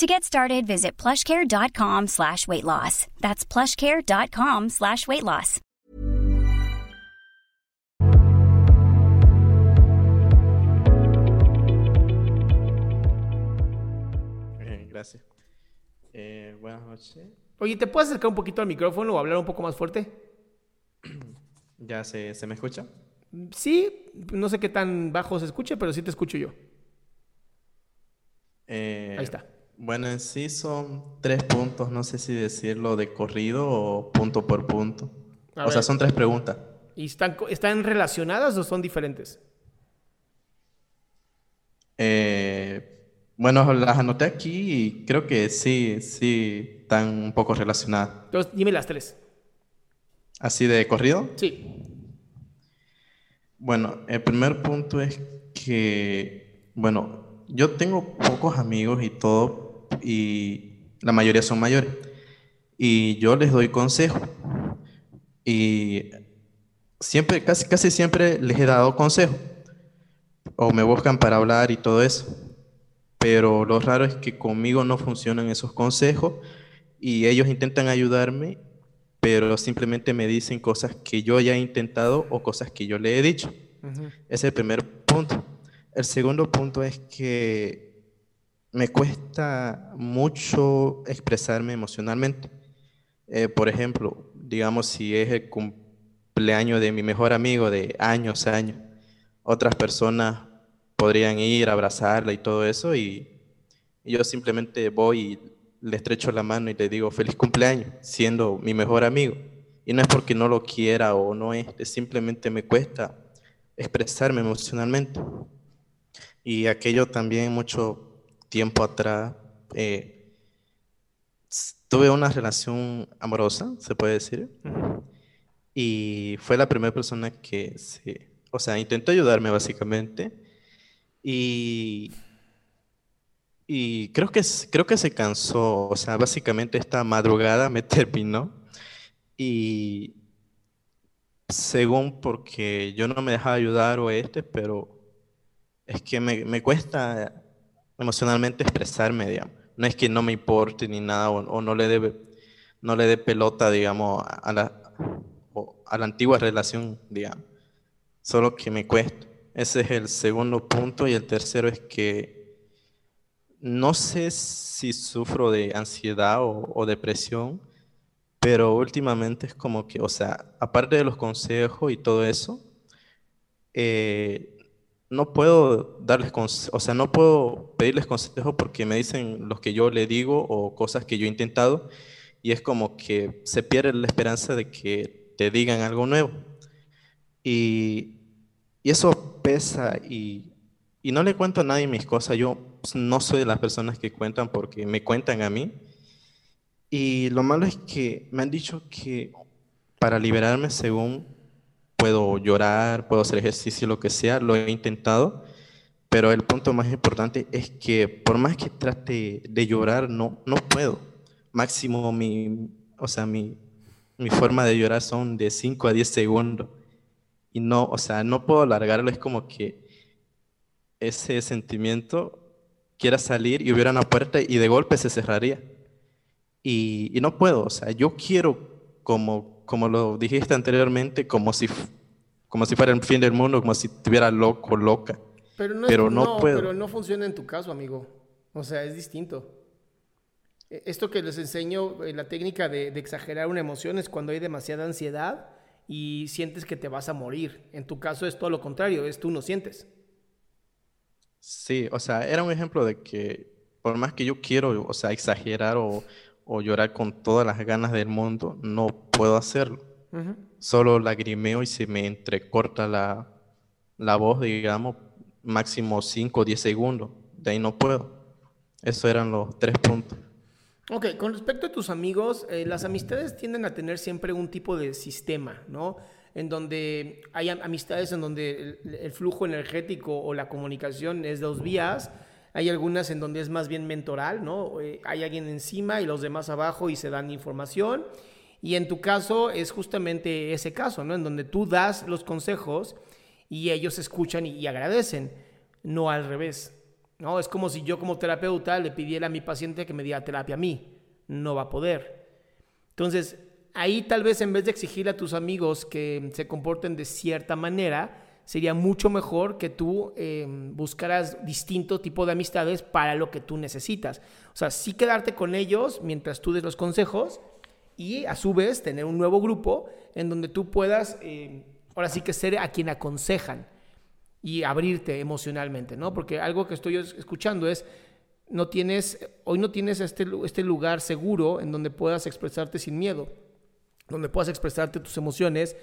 To get started, visit plushcare.com slash weight loss. That's plushcare.com slash weight loss. Eh, gracias. Eh, buenas noches. Oye, ¿te puedes acercar un poquito al micrófono o hablar un poco más fuerte? ¿Ya se, se me escucha? Sí, no sé qué tan bajo se escuche, pero sí te escucho yo. Eh, Ahí está. Bueno, en sí son tres puntos, no sé si decirlo de corrido o punto por punto. A o sea, son tres preguntas. ¿Y están, están relacionadas o son diferentes? Eh, bueno, las anoté aquí y creo que sí, sí, están un poco relacionadas. Entonces, dime las tres. Así de corrido. Sí. Bueno, el primer punto es que, bueno, yo tengo pocos amigos y todo, y la mayoría son mayores, y yo les doy consejos, y siempre, casi, casi siempre les he dado consejos, o me buscan para hablar y todo eso, pero lo raro es que conmigo no funcionan esos consejos, y ellos intentan ayudarme, pero simplemente me dicen cosas que yo ya he intentado o cosas que yo le he dicho. Ese es el primer punto. El segundo punto es que me cuesta mucho expresarme emocionalmente. Eh, por ejemplo, digamos si es el cumpleaños de mi mejor amigo de años, años, otras personas podrían ir a abrazarla y todo eso y, yo simplemente voy y le estrecho la mano y le digo feliz cumpleaños, siendo mi mejor amigo. Y no es porque no lo quiera o no es simplemente me cuesta expresarme emocionalmente. Y aquello también mucho tiempo atrás, eh, tuve una relación amorosa, se puede decir, y fue la primera persona que, se, o sea, intentó ayudarme básicamente, y, y creo que, creo que se cansó, o sea, básicamente esta madrugada me terminó, y según porque yo no me dejaba ayudar o este, pero es que me, me cuesta emocionalmente expresarme, digamos. No es que no me importe ni nada o, no le dé no le dé pelota, digamos, a la, a la antigua relación, digamos. Solo que me cuesta. Ese es el segundo punto y el tercero es que no sé si sufro de ansiedad o, o depresión, pero últimamente es como que, o sea, aparte de los consejos y todo eso, eh, no puedo darles o sea, no puedo pedirles consejos porque me dicen los que yo le digo o cosas que yo he intentado y es como que se pierde la esperanza de que te digan algo nuevo. Y, y eso pesa y, y no le cuento a nadie mis cosas. Yo no soy de las personas que cuentan porque me cuentan a mí. Y lo malo es que me han dicho que para liberarme, según puedo llorar, puedo hacer ejercicio, lo que sea, lo he intentado, pero el punto más importante es que por más que trate de llorar, no, no puedo. Máximo mi, o sea, mi, mi forma de llorar son de 5 a 10 segundos. Y no, o sea, no puedo alargarlo, es como que ese sentimiento quiera salir y hubiera una puerta y de golpe se cerraría. Y, y no puedo, o sea, yo quiero como como lo dijiste anteriormente, como si, como si fuera el fin del mundo, como si estuviera loco, loca. Pero no, Pero es, no no, puedo. pero no funciona en tu caso, amigo. O sea, es distinto. E- Esto que les enseño, eh, la técnica de, de exagerar una emoción es cuando hay demasiada ansiedad y sientes que te vas a morir. En tu caso es todo lo contrario, es tú no sientes. Sí, o sea, era un ejemplo de que por más que yo quiero, o sea, exagerar o, o llorar con todas las ganas del mundo, no puedo hacerlo. Solo lagrimeo y se me entrecorta la, la voz, digamos, máximo 5 o 10 segundos. De ahí no puedo. Esos eran los tres puntos. Ok, con respecto a tus amigos, eh, las amistades tienden a tener siempre un tipo de sistema, ¿no? En donde hay am- amistades en donde el, el flujo energético o la comunicación es dos vías. Hay algunas en donde es más bien mentoral, ¿no? Eh, hay alguien encima y los demás abajo y se dan información. Y en tu caso es justamente ese caso, ¿no? En donde tú das los consejos y ellos escuchan y, agradecen, no al revés. ¿no? Es como si yo como terapeuta le pidiera a mi paciente que me diera terapia a mí. No va a poder. Entonces, ahí tal vez en vez de exigir a tus amigos que se comporten de cierta manera, sería mucho mejor que tú eh, buscaras distinto tipo de amistades para lo que tú necesitas. O sea, sí quedarte con ellos mientras tú des los consejos y a su vez tener un nuevo grupo en donde tú puedas, eh, ahora sí que ser a quien aconsejan y abrirte emocionalmente, ¿no? Porque algo que estoy es- escuchando es, no tienes, hoy no tienes este, este lugar seguro en donde puedas expresarte sin miedo, donde puedas expresarte tus emociones.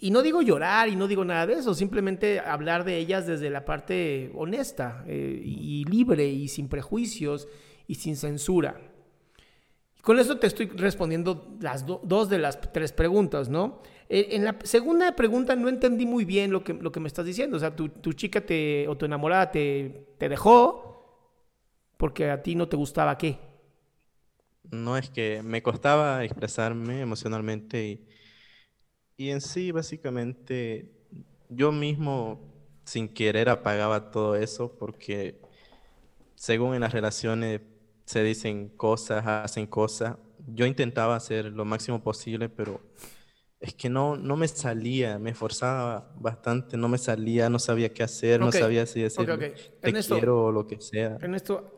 Y no digo llorar y no digo nada de eso, simplemente hablar de ellas desde la parte honesta eh, y libre y sin prejuicios y sin censura. Con eso te estoy respondiendo las do- dos de las tres preguntas, ¿no? Eh, en la segunda pregunta no entendí muy bien lo que, lo que me estás diciendo. O sea, tu, tu chica te, o tu enamorada te, te dejó porque a ti no te gustaba qué. No es que me costaba expresarme emocionalmente y, y en sí, básicamente, yo mismo sin querer apagaba todo eso porque según en las relaciones se dicen cosas, hacen cosas. Yo intentaba hacer lo máximo posible, pero es que no, no me salía, me esforzaba bastante, no me salía, no sabía qué hacer, no sabía si decir te Ernesto, quiero o lo que sea. En esto,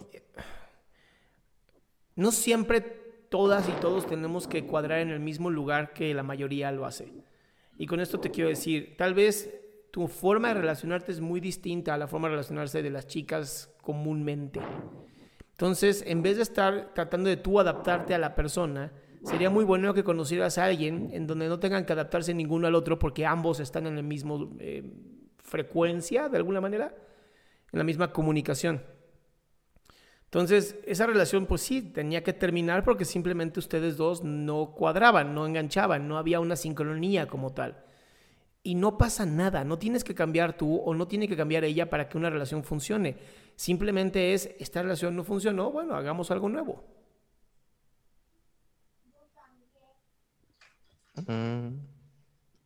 no siempre todas y todos tenemos que cuadrar en el mismo lugar que la mayoría lo hace. Y con esto te quiero decir, tal vez tu forma de relacionarte es muy distinta a la forma de relacionarse de las chicas comúnmente. Entonces, en vez de estar tratando de tú adaptarte a la persona, sería muy bueno que conocieras a alguien en donde no tengan que adaptarse ninguno al otro porque ambos están en la misma eh, frecuencia, de alguna manera, en la misma comunicación. Entonces, esa relación, pues sí, tenía que terminar porque simplemente ustedes dos no cuadraban, no enganchaban, no había una sincronía como tal. Y no pasa nada, no tienes que cambiar tú o no tiene que cambiar ella para que una relación funcione. Simplemente es, esta relación no funcionó, bueno, hagamos algo nuevo. Mm,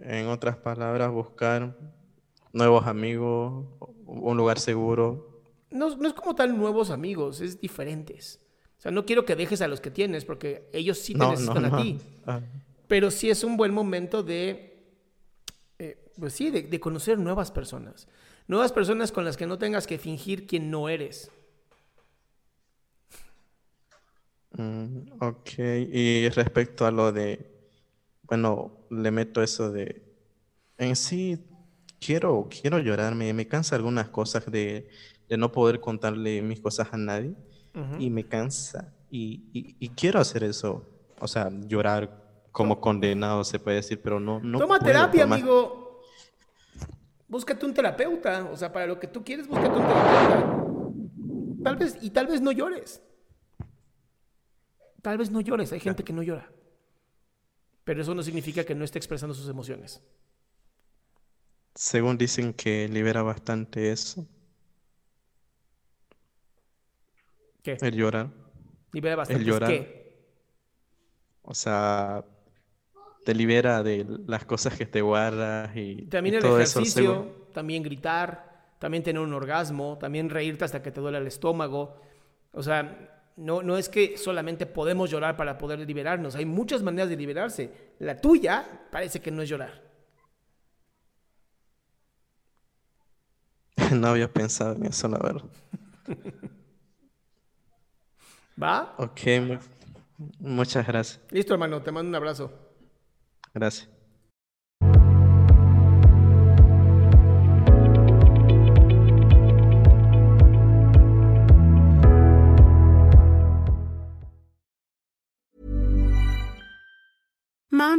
En otras palabras, buscar nuevos amigos, un lugar seguro. No, no es como tal nuevos amigos, es diferentes. O sea, no quiero que dejes a los que tienes porque ellos sí te No, no, necesitan a ti. Ah, Pero sí es un buen momento de, eh, pues sí, de, de conocer nuevas personas. Nuevas personas con las que no tengas que fingir quién no eres. mm, ok, y respecto a lo de, bueno, le meto eso de, en sí, quiero, quiero llorar, me, me cansa algunas cosas de, de no poder contarle mis cosas a nadie y me cansa y, y- y quiero hacer eso, o sea, llorar como condenado se puede decir, pero no, no Toma puedo, terapia, amigo. Búscate un terapeuta. O sea, para lo que tú quieres, búscate un terapeuta. Tal vez, y tal vez no llores. Tal vez no llores. Hay gente que no llora. Pero eso no significa que no esté expresando sus emociones. Según dicen que libera bastante eso, ¿Qué? el llorar. Libera bastante. llorar. ¿Qué? O sea, te libera de las cosas que te guardas y, También y el todo eso. ejercicio, según- también gritar, también tener un orgasmo, también reírte hasta que te duele el estómago. O sea, no, no es que solamente podemos llorar para poder liberarnos, hay muchas maneras de liberarse. La tuya parece que no es llorar. No había pensado en eso, la verdad. ¿Va? Ok, mu- muchas gracias. Listo, hermano, te mando un abrazo. Gracias.